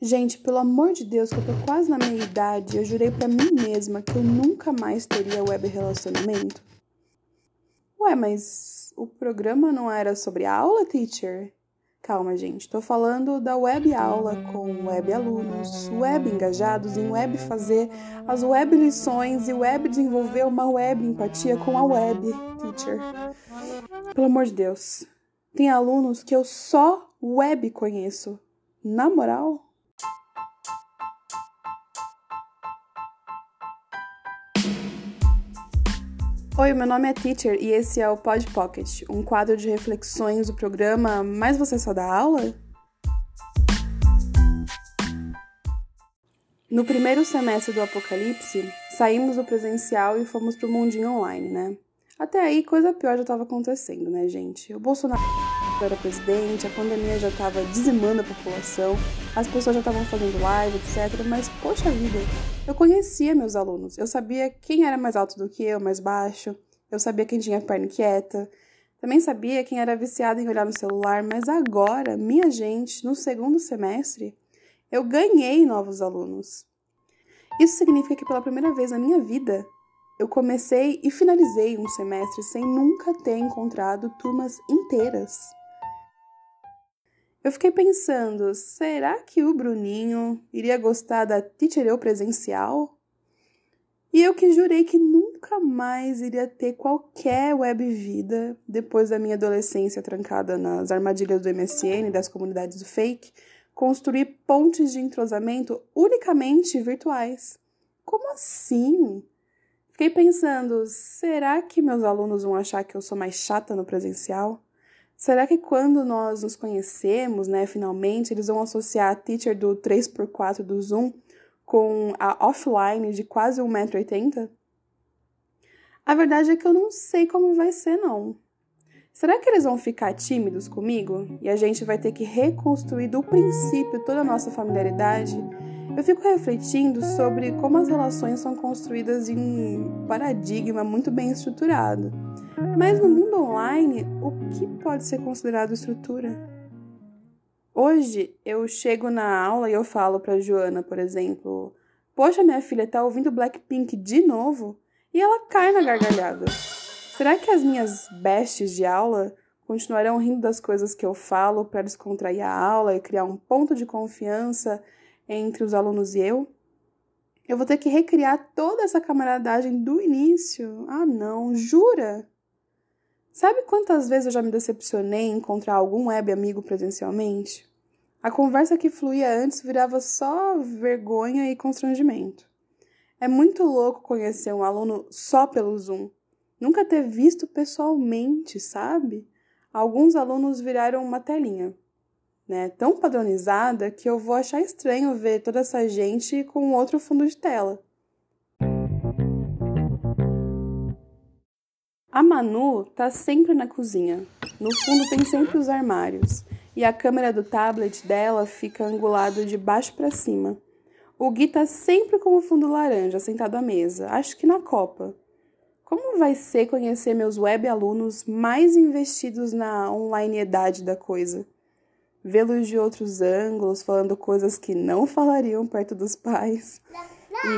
Gente, pelo amor de Deus, que eu tô quase na minha idade, eu jurei para mim mesma que eu nunca mais teria web relacionamento. Ué, mas o programa não era sobre aula, teacher? Calma, gente, tô falando da web aula com web alunos, web engajados em web fazer as web lições e web desenvolver uma web empatia com a web, teacher. Pelo amor de Deus. Tem alunos que eu só web conheço. Na moral? Oi, meu nome é Teacher e esse é o Pod Pocket, um quadro de reflexões do programa Mas Você Só Dá Aula? No primeiro semestre do Apocalipse, saímos do presencial e fomos pro mundinho online, né? Até aí, coisa pior já estava acontecendo, né, gente? O Bolsonaro era presidente, a pandemia já estava dizimando a população, as pessoas já estavam fazendo live, etc. Mas, poxa vida, eu conhecia meus alunos, eu sabia quem era mais alto do que eu, mais baixo, eu sabia quem tinha perna quieta, também sabia quem era viciado em olhar no celular, mas agora, minha gente, no segundo semestre, eu ganhei novos alunos. Isso significa que pela primeira vez na minha vida, eu comecei e finalizei um semestre sem nunca ter encontrado turmas inteiras. Eu fiquei pensando, será que o Bruninho iria gostar da Teacher Eu presencial? E eu que jurei que nunca mais iria ter qualquer web vida depois da minha adolescência trancada nas armadilhas do MSN, das comunidades do fake, construir pontes de entrosamento unicamente virtuais. Como assim? Fiquei pensando, será que meus alunos vão achar que eu sou mais chata no presencial? Será que quando nós nos conhecemos, né, finalmente, eles vão associar a teacher do 3x4 do Zoom com a offline de quase 1,80m? A verdade é que eu não sei como vai ser, não. Será que eles vão ficar tímidos comigo e a gente vai ter que reconstruir do princípio toda a nossa familiaridade? Eu fico refletindo sobre como as relações são construídas em um paradigma muito bem estruturado. Mas no mundo online, o que pode ser considerado estrutura? Hoje eu chego na aula e eu falo para Joana, por exemplo, Poxa, minha filha tá ouvindo Blackpink de novo? E ela cai na gargalhada. Será que as minhas bestes de aula continuarão rindo das coisas que eu falo para descontrair a aula e criar um ponto de confiança entre os alunos e eu? Eu vou ter que recriar toda essa camaradagem do início? Ah, não, jura? Sabe quantas vezes eu já me decepcionei em encontrar algum web amigo presencialmente? A conversa que fluía antes virava só vergonha e constrangimento. É muito louco conhecer um aluno só pelo Zoom. Nunca ter visto pessoalmente, sabe? Alguns alunos viraram uma telinha, né? Tão padronizada que eu vou achar estranho ver toda essa gente com outro fundo de tela. A Manu tá sempre na cozinha. No fundo tem sempre os armários. E a câmera do tablet dela fica angulado de baixo para cima. O Gui tá sempre com o fundo laranja, sentado à mesa, acho que na copa. Como vai ser conhecer meus web alunos mais investidos na onlineidade da coisa? Vê-los de outros ângulos, falando coisas que não falariam perto dos pais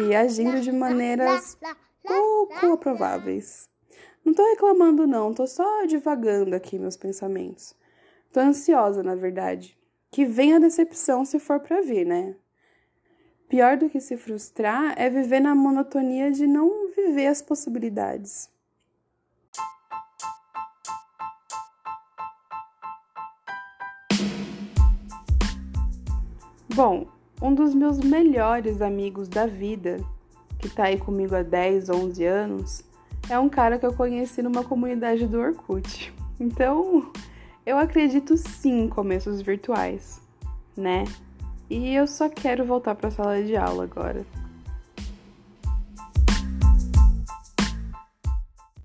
e agindo de maneiras pouco aprováveis. Não tô reclamando, não, tô só divagando aqui meus pensamentos. Tô ansiosa, na verdade. Que venha a decepção se for pra vir, né? Pior do que se frustrar é viver na monotonia de não viver as possibilidades. Bom, um dos meus melhores amigos da vida, que tá aí comigo há 10, 11 anos, é um cara que eu conheci numa comunidade do Orkut. Então, eu acredito sim em começos virtuais, né? E eu só quero voltar para a sala de aula agora.